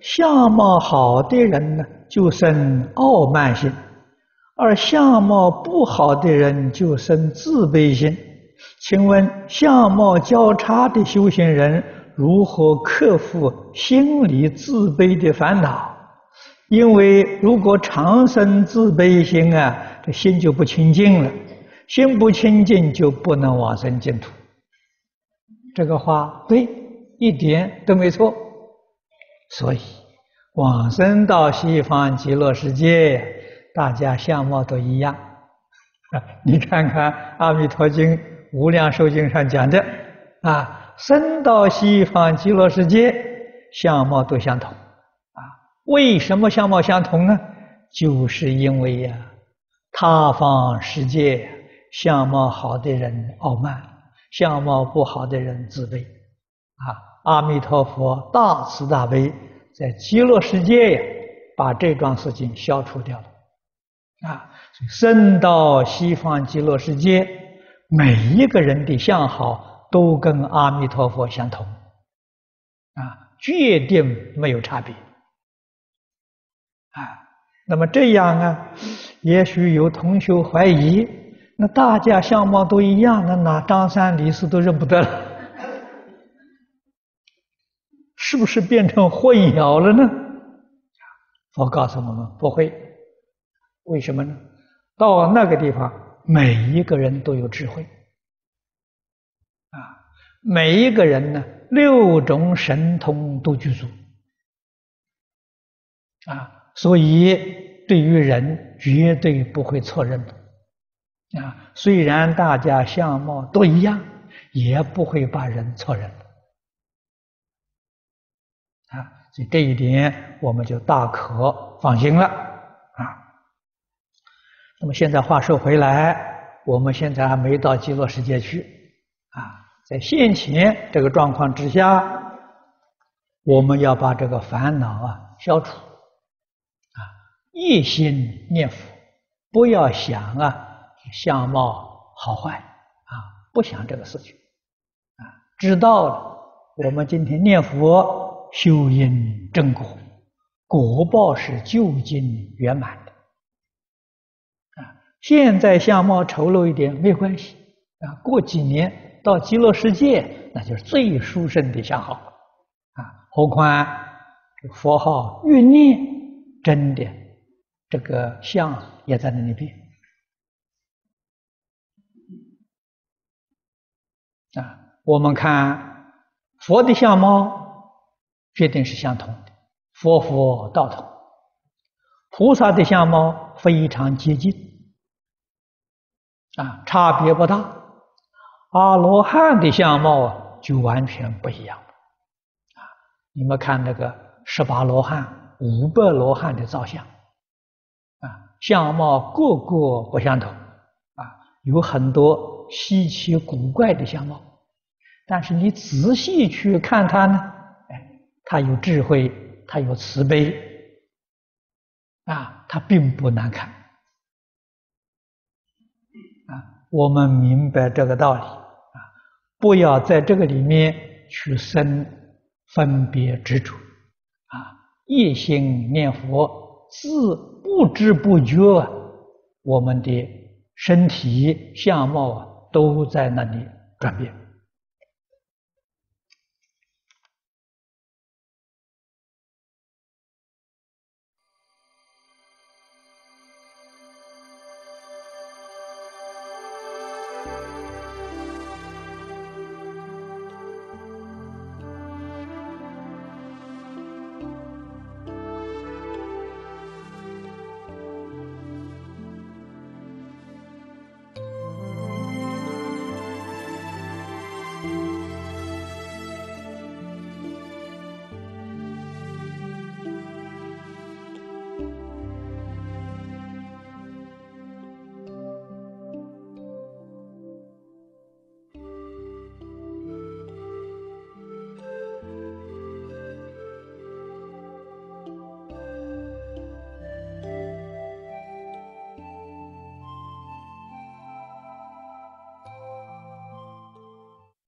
相貌好的人呢，就生傲慢心；而相貌不好的人就生自卑心。请问，相貌较差的修行人如何克服心理自卑的烦恼？因为如果常生自卑心啊，这心就不清净了，心不清净就不能往生净土。这个话对，一点都没错。所以往生到西方极乐世界，大家相貌都一样。啊，你看看《阿弥陀经》《无量寿经》上讲的，啊，生到西方极乐世界，相貌都相同。啊，为什么相貌相同呢？就是因为呀，他方世界相貌好的人傲慢，相貌不好的人自卑。啊。阿弥陀佛，大慈大悲，在极乐世界呀，把这桩事情消除掉了。啊，生到西方极乐世界，每一个人的相好都跟阿弥陀佛相同，啊，决定没有差别。啊，那么这样啊，也许有同学怀疑，那大家相貌都一样，那哪张三李四都认不得了？是不是变成混淆了呢？我告诉我们不会，为什么呢？到那个地方，每一个人都有智慧，啊，每一个人呢，六种神通都具足，啊，所以对于人绝对不会错认的，啊，虽然大家相貌都一样，也不会把人错认。啊，这一点我们就大可放心了啊。那么现在话说回来，我们现在还没到极乐世界去啊，在现前这个状况之下，我们要把这个烦恼啊消除啊，一心念佛，不要想啊相貌好坏啊，不想这个事情啊，知道了，我们今天念佛。修因正果，果报是究竟圆满的啊！现在相貌丑陋一点没关系啊，过几年到极乐世界，那就是最殊胜的相好啊！何况佛号欲念，真的这个相也在那里变啊！我们看佛的相貌。决定是相同的，佛佛道同，菩萨的相貌非常接近，啊，差别不大。阿罗汉的相貌，就完全不一样，啊，你们看那个十八罗汉、五百罗汉的造像，啊，相貌个个不相同，啊，有很多稀奇古怪的相貌，但是你仔细去看他呢。他有智慧，他有慈悲，啊，他并不难看，啊，我们明白这个道理，啊，不要在这个里面去生分别执着，啊，一心念佛，自不知不觉，我们的身体相貌啊都在那里转变。